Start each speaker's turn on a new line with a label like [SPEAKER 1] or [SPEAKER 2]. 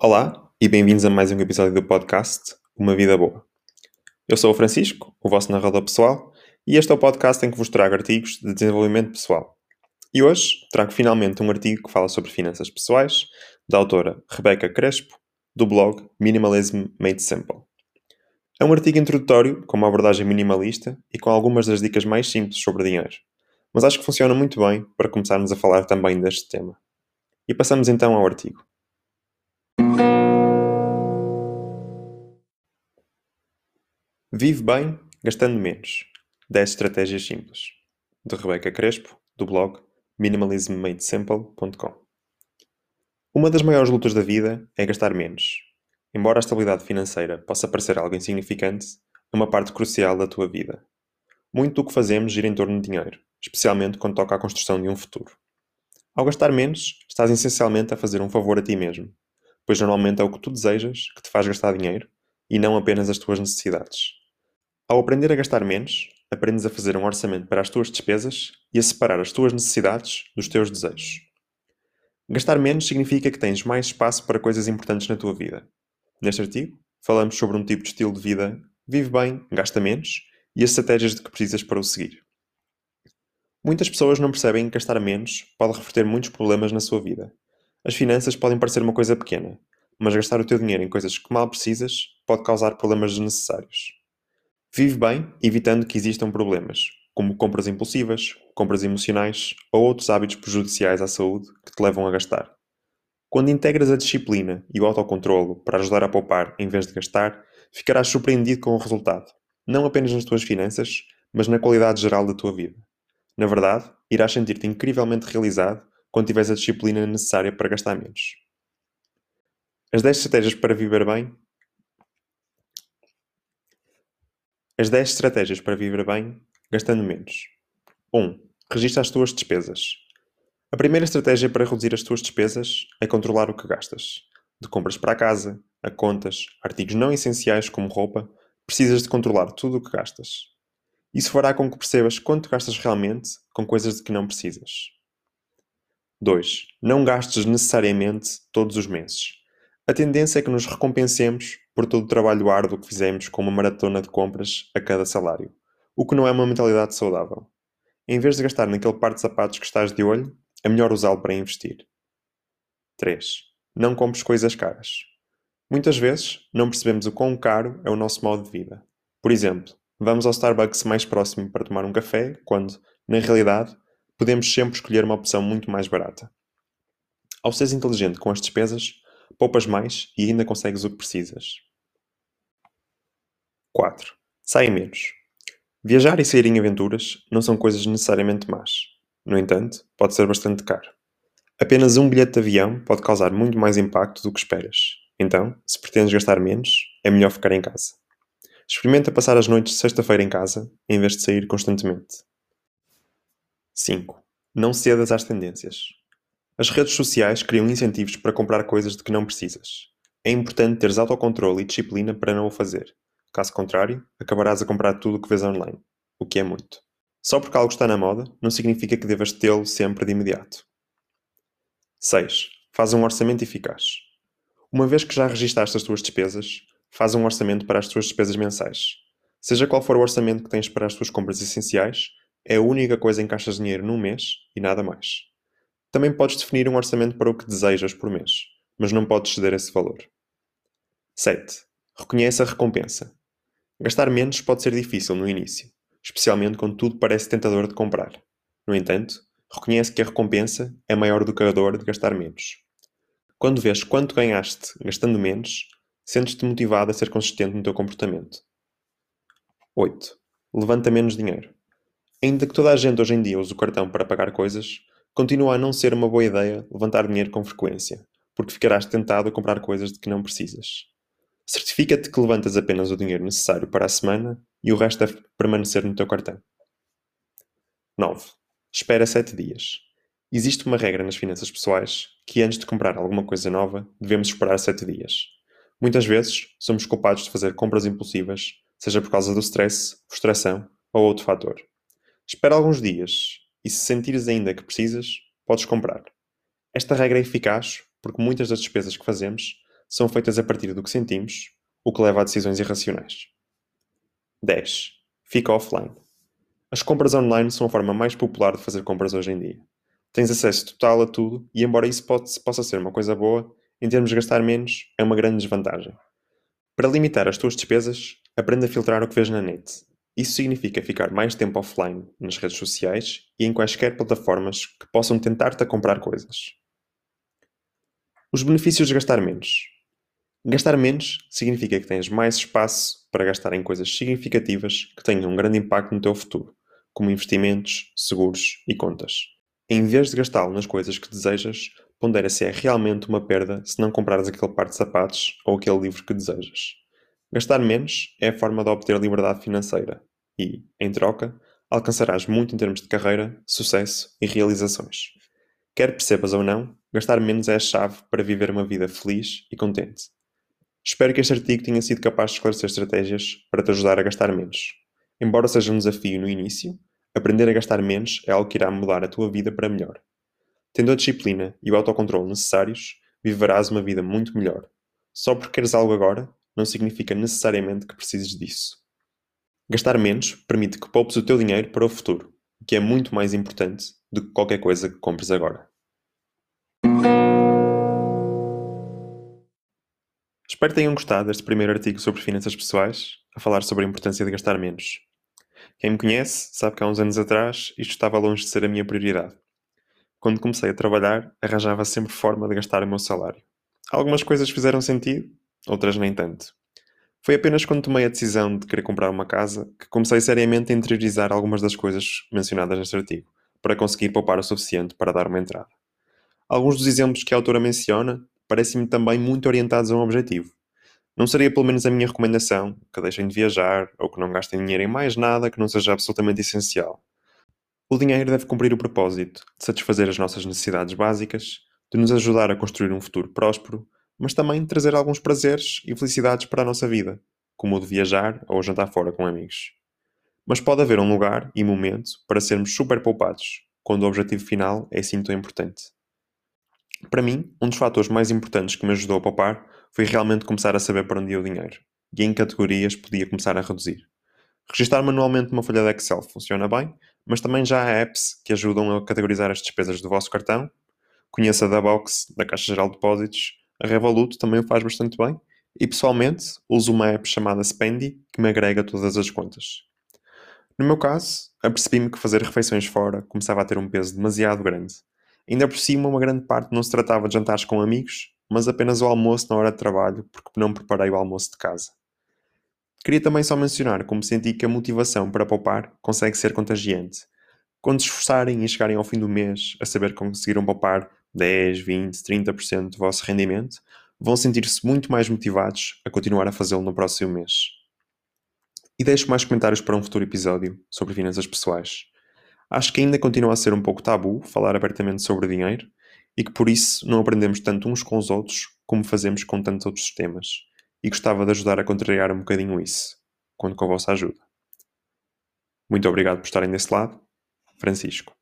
[SPEAKER 1] Olá e bem-vindos a mais um episódio do podcast Uma Vida Boa. Eu sou o Francisco, o vosso narrador pessoal, e este é o podcast em que vos trago artigos de desenvolvimento pessoal. E hoje trago finalmente um artigo que fala sobre finanças pessoais, da autora Rebecca Crespo, do blog Minimalism Made Simple. É um artigo introdutório com uma abordagem minimalista e com algumas das dicas mais simples sobre dinheiro, mas acho que funciona muito bem para começarmos a falar também deste tema. E passamos então ao artigo. Vive bem gastando menos. 10 estratégias simples. De Rebeca Crespo, do blog minimalismmadesimple.com. Uma das maiores lutas da vida é gastar menos. Embora a estabilidade financeira possa parecer algo insignificante, é uma parte crucial da tua vida. Muito do que fazemos gira em torno de dinheiro, especialmente quando toca à construção de um futuro. Ao gastar menos, estás essencialmente a fazer um favor a ti mesmo, pois normalmente é o que tu desejas que te faz gastar dinheiro e não apenas as tuas necessidades. Ao aprender a gastar menos, aprendes a fazer um orçamento para as tuas despesas e a separar as tuas necessidades dos teus desejos. Gastar menos significa que tens mais espaço para coisas importantes na tua vida. Neste artigo, falamos sobre um tipo de estilo de vida vive bem, gasta menos e as estratégias de que precisas para o seguir. Muitas pessoas não percebem que gastar menos pode reverter muitos problemas na sua vida. As finanças podem parecer uma coisa pequena, mas gastar o teu dinheiro em coisas que mal precisas pode causar problemas desnecessários. Vive bem, evitando que existam problemas, como compras impulsivas, compras emocionais ou outros hábitos prejudiciais à saúde que te levam a gastar. Quando integras a disciplina e o autocontrolo para ajudar a poupar em vez de gastar, ficarás surpreendido com o resultado, não apenas nas tuas finanças, mas na qualidade geral da tua vida. Na verdade, irás sentir-te incrivelmente realizado quando tiveres a disciplina necessária para gastar menos. As 10 estratégias para viver bem As 10 estratégias para viver bem gastando menos. 1. Registra as tuas despesas. A primeira estratégia para reduzir as tuas despesas é controlar o que gastas. De compras para a casa, a contas, artigos não essenciais como roupa, precisas de controlar tudo o que gastas. Isso fará com que percebas quanto gastas realmente com coisas de que não precisas. 2. Não gastes necessariamente todos os meses. A tendência é que nos recompensemos por todo o trabalho árduo que fizemos com uma maratona de compras a cada salário, o que não é uma mentalidade saudável. Em vez de gastar naquele par de sapatos que estás de olho, é melhor usá-lo para investir. 3. Não compres coisas caras. Muitas vezes não percebemos o quão caro é o nosso modo de vida. Por exemplo, vamos ao Starbucks mais próximo para tomar um café, quando, na realidade, podemos sempre escolher uma opção muito mais barata. Ao seres inteligente com as despesas, poupas mais e ainda consegues o que precisas. 4. Saia menos. Viajar e sair em aventuras não são coisas necessariamente más. No entanto, pode ser bastante caro. Apenas um bilhete de avião pode causar muito mais impacto do que esperas. Então, se pretendes gastar menos, é melhor ficar em casa. Experimenta passar as noites de sexta-feira em casa, em vez de sair constantemente. 5. Não cedas às tendências. As redes sociais criam incentivos para comprar coisas de que não precisas. É importante teres autocontrole e disciplina para não o fazer. Caso contrário, acabarás a comprar tudo o que vês online, o que é muito. Só porque algo está na moda, não significa que devas tê-lo sempre de imediato. 6. Faz um orçamento eficaz. Uma vez que já registaste as tuas despesas, faz um orçamento para as tuas despesas mensais. Seja qual for o orçamento que tens para as tuas compras essenciais, é a única coisa em que achas dinheiro num mês e nada mais. Também podes definir um orçamento para o que desejas por mês, mas não podes ceder esse valor. 7. Reconhece a recompensa. Gastar menos pode ser difícil no início, especialmente quando tudo parece tentador de comprar. No entanto, reconhece que a recompensa é maior do que a dor de gastar menos. Quando vês quanto ganhaste gastando menos, sentes-te motivado a ser consistente no teu comportamento. 8. Levanta menos dinheiro. Ainda que toda a gente hoje em dia use o cartão para pagar coisas, Continua a não ser uma boa ideia levantar dinheiro com frequência, porque ficarás tentado a comprar coisas de que não precisas. Certifica-te que levantas apenas o dinheiro necessário para a semana e o resto deve permanecer no teu cartão. 9. Espera 7 dias. Existe uma regra nas finanças pessoais que antes de comprar alguma coisa nova devemos esperar 7 dias. Muitas vezes somos culpados de fazer compras impulsivas, seja por causa do stress, frustração ou outro fator. Espera alguns dias e se sentires ainda que precisas, podes comprar. Esta regra é eficaz porque muitas das despesas que fazemos são feitas a partir do que sentimos, o que leva a decisões irracionais. 10. Fica offline. As compras online são a forma mais popular de fazer compras hoje em dia. Tens acesso total a tudo e, embora isso pode, possa ser uma coisa boa, em termos de gastar menos, é uma grande desvantagem. Para limitar as tuas despesas, aprenda a filtrar o que vês na net. Isso significa ficar mais tempo offline nas redes sociais e em quaisquer plataformas que possam tentar-te comprar coisas. Os benefícios de gastar menos. Gastar menos significa que tens mais espaço para gastar em coisas significativas que tenham um grande impacto no teu futuro, como investimentos, seguros e contas. Em vez de gastá-lo nas coisas que desejas, pondera se é realmente uma perda se não comprares aquele par de sapatos ou aquele livro que desejas. Gastar menos é a forma de obter liberdade financeira e, em troca, alcançarás muito em termos de carreira, sucesso e realizações. Quer percebas ou não, gastar menos é a chave para viver uma vida feliz e contente. Espero que este artigo tenha sido capaz de esclarecer estratégias para te ajudar a gastar menos. Embora seja um desafio no início, aprender a gastar menos é algo que irá mudar a tua vida para melhor. Tendo a disciplina e o autocontrole necessários, viverás uma vida muito melhor. Só porque queres algo agora, não significa necessariamente que precises disso. Gastar menos permite que poupes o teu dinheiro para o futuro, o que é muito mais importante do que qualquer coisa que compres agora. Espero que tenham gostado deste primeiro artigo sobre finanças pessoais, a falar sobre a importância de gastar menos. Quem me conhece sabe que há uns anos atrás isto estava longe de ser a minha prioridade. Quando comecei a trabalhar, arranjava sempre forma de gastar o meu salário. Algumas coisas fizeram sentido, outras nem tanto. Foi apenas quando tomei a decisão de querer comprar uma casa que comecei seriamente a interiorizar algumas das coisas mencionadas neste artigo, para conseguir poupar o suficiente para dar uma entrada. Alguns dos exemplos que a autora menciona parecem-me também muito orientados a um objetivo. Não seria pelo menos a minha recomendação que deixem de viajar ou que não gastem dinheiro em mais nada que não seja absolutamente essencial. O dinheiro deve cumprir o propósito de satisfazer as nossas necessidades básicas, de nos ajudar a construir um futuro próspero, mas também de trazer alguns prazeres e felicidades para a nossa vida, como o de viajar ou jantar fora com amigos. Mas pode haver um lugar e momento para sermos super poupados, quando o objetivo final é assim tão importante. Para mim, um dos fatores mais importantes que me ajudou a poupar foi realmente começar a saber para onde ia o dinheiro e em categorias podia começar a reduzir. Registar manualmente uma folha de Excel funciona bem, mas também já há apps que ajudam a categorizar as despesas do vosso cartão. Conheça a da Box, da Caixa Geral de Depósitos, a Revolut também o faz bastante bem, e pessoalmente uso uma app chamada Spendy que me agrega todas as contas. No meu caso, apercebi-me que fazer refeições fora começava a ter um peso demasiado grande Ainda por cima, uma grande parte não se tratava de jantares com amigos, mas apenas o almoço na hora de trabalho, porque não preparei o almoço de casa. Queria também só mencionar como senti que a motivação para poupar consegue ser contagiante. Quando se esforçarem e chegarem ao fim do mês a saber que conseguiram poupar 10, 20, 30% do vosso rendimento, vão sentir-se muito mais motivados a continuar a fazê-lo no próximo mês. E deixo mais comentários para um futuro episódio sobre finanças pessoais. Acho que ainda continua a ser um pouco tabu falar abertamente sobre dinheiro e que por isso não aprendemos tanto uns com os outros como fazemos com tantos outros temas. E gostava de ajudar a contrariar um bocadinho isso, conto com a vossa ajuda. Muito obrigado por estarem desse lado. Francisco.